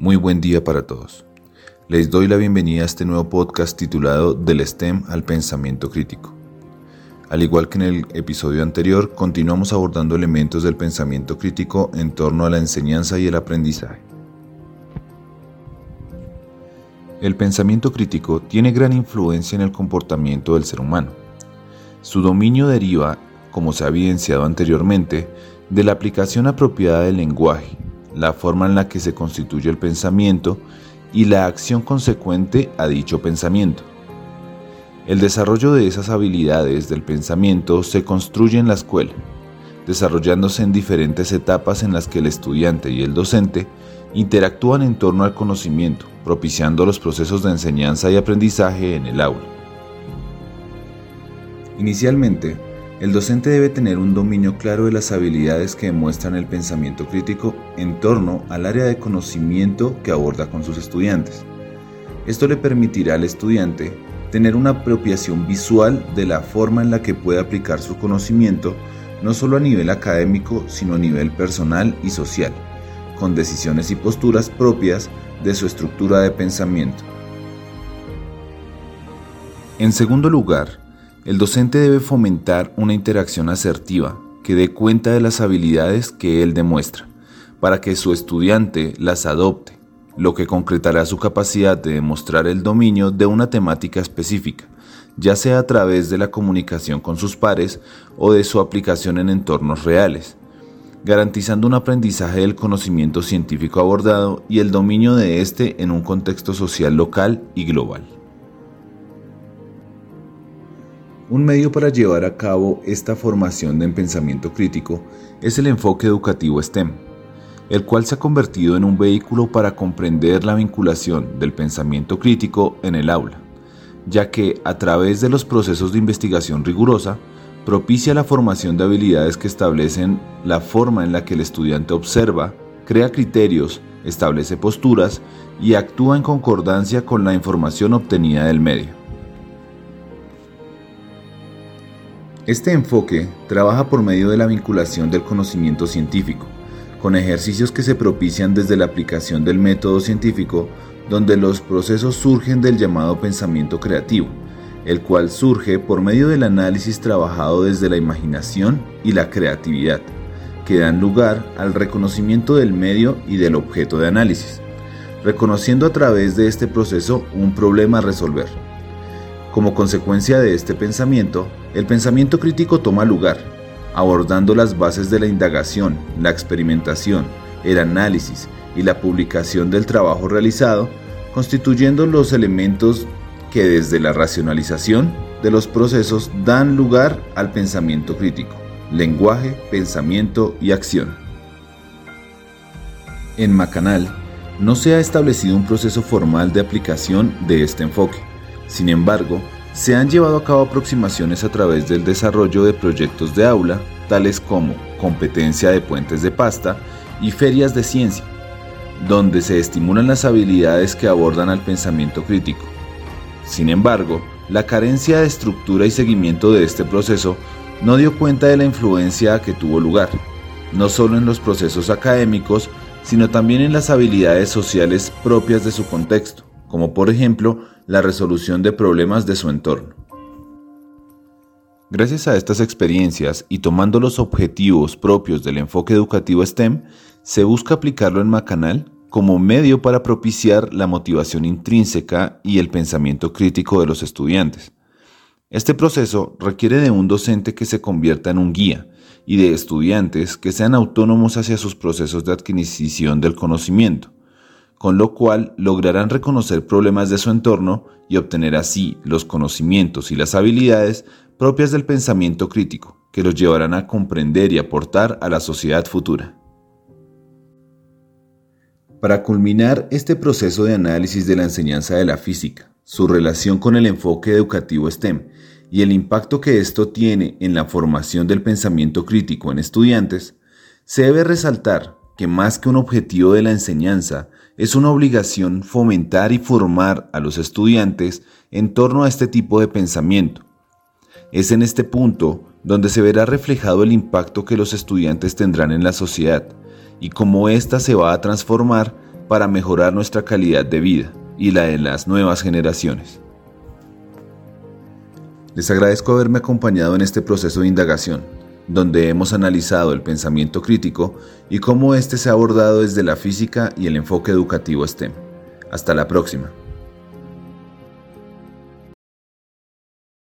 Muy buen día para todos. Les doy la bienvenida a este nuevo podcast titulado Del STEM al pensamiento crítico. Al igual que en el episodio anterior, continuamos abordando elementos del pensamiento crítico en torno a la enseñanza y el aprendizaje. El pensamiento crítico tiene gran influencia en el comportamiento del ser humano. Su dominio deriva, como se ha evidenciado anteriormente, de la aplicación apropiada del lenguaje, la forma en la que se constituye el pensamiento y la acción consecuente a dicho pensamiento. El desarrollo de esas habilidades del pensamiento se construye en la escuela, desarrollándose en diferentes etapas en las que el estudiante y el docente interactúan en torno al conocimiento, propiciando los procesos de enseñanza y aprendizaje en el aula. Inicialmente, el docente debe tener un dominio claro de las habilidades que demuestran el pensamiento crítico en torno al área de conocimiento que aborda con sus estudiantes. Esto le permitirá al estudiante tener una apropiación visual de la forma en la que puede aplicar su conocimiento no solo a nivel académico, sino a nivel personal y social, con decisiones y posturas propias de su estructura de pensamiento. En segundo lugar, el docente debe fomentar una interacción asertiva que dé cuenta de las habilidades que él demuestra, para que su estudiante las adopte, lo que concretará su capacidad de demostrar el dominio de una temática específica, ya sea a través de la comunicación con sus pares o de su aplicación en entornos reales, garantizando un aprendizaje del conocimiento científico abordado y el dominio de éste en un contexto social local y global. Un medio para llevar a cabo esta formación de pensamiento crítico es el enfoque educativo STEM, el cual se ha convertido en un vehículo para comprender la vinculación del pensamiento crítico en el aula, ya que a través de los procesos de investigación rigurosa, propicia la formación de habilidades que establecen la forma en la que el estudiante observa, crea criterios, establece posturas y actúa en concordancia con la información obtenida del medio. Este enfoque trabaja por medio de la vinculación del conocimiento científico, con ejercicios que se propician desde la aplicación del método científico, donde los procesos surgen del llamado pensamiento creativo, el cual surge por medio del análisis trabajado desde la imaginación y la creatividad, que dan lugar al reconocimiento del medio y del objeto de análisis, reconociendo a través de este proceso un problema a resolver. Como consecuencia de este pensamiento, el pensamiento crítico toma lugar, abordando las bases de la indagación, la experimentación, el análisis y la publicación del trabajo realizado, constituyendo los elementos que desde la racionalización de los procesos dan lugar al pensamiento crítico, lenguaje, pensamiento y acción. En Macanal no se ha establecido un proceso formal de aplicación de este enfoque sin embargo, se han llevado a cabo aproximaciones a través del desarrollo de proyectos de aula, tales como competencia de puentes de pasta y ferias de ciencia, donde se estimulan las habilidades que abordan al pensamiento crítico. Sin embargo, la carencia de estructura y seguimiento de este proceso no dio cuenta de la influencia que tuvo lugar, no solo en los procesos académicos, sino también en las habilidades sociales propias de su contexto, como por ejemplo la resolución de problemas de su entorno. Gracias a estas experiencias y tomando los objetivos propios del enfoque educativo STEM, se busca aplicarlo en Macanal como medio para propiciar la motivación intrínseca y el pensamiento crítico de los estudiantes. Este proceso requiere de un docente que se convierta en un guía y de estudiantes que sean autónomos hacia sus procesos de adquisición del conocimiento con lo cual lograrán reconocer problemas de su entorno y obtener así los conocimientos y las habilidades propias del pensamiento crítico, que los llevarán a comprender y aportar a la sociedad futura. Para culminar este proceso de análisis de la enseñanza de la física, su relación con el enfoque educativo STEM y el impacto que esto tiene en la formación del pensamiento crítico en estudiantes, se debe resaltar que más que un objetivo de la enseñanza, es una obligación fomentar y formar a los estudiantes en torno a este tipo de pensamiento. Es en este punto donde se verá reflejado el impacto que los estudiantes tendrán en la sociedad y cómo ésta se va a transformar para mejorar nuestra calidad de vida y la de las nuevas generaciones. Les agradezco haberme acompañado en este proceso de indagación, donde hemos analizado el pensamiento crítico y cómo éste se ha abordado desde la física y el enfoque educativo STEM. Hasta la próxima.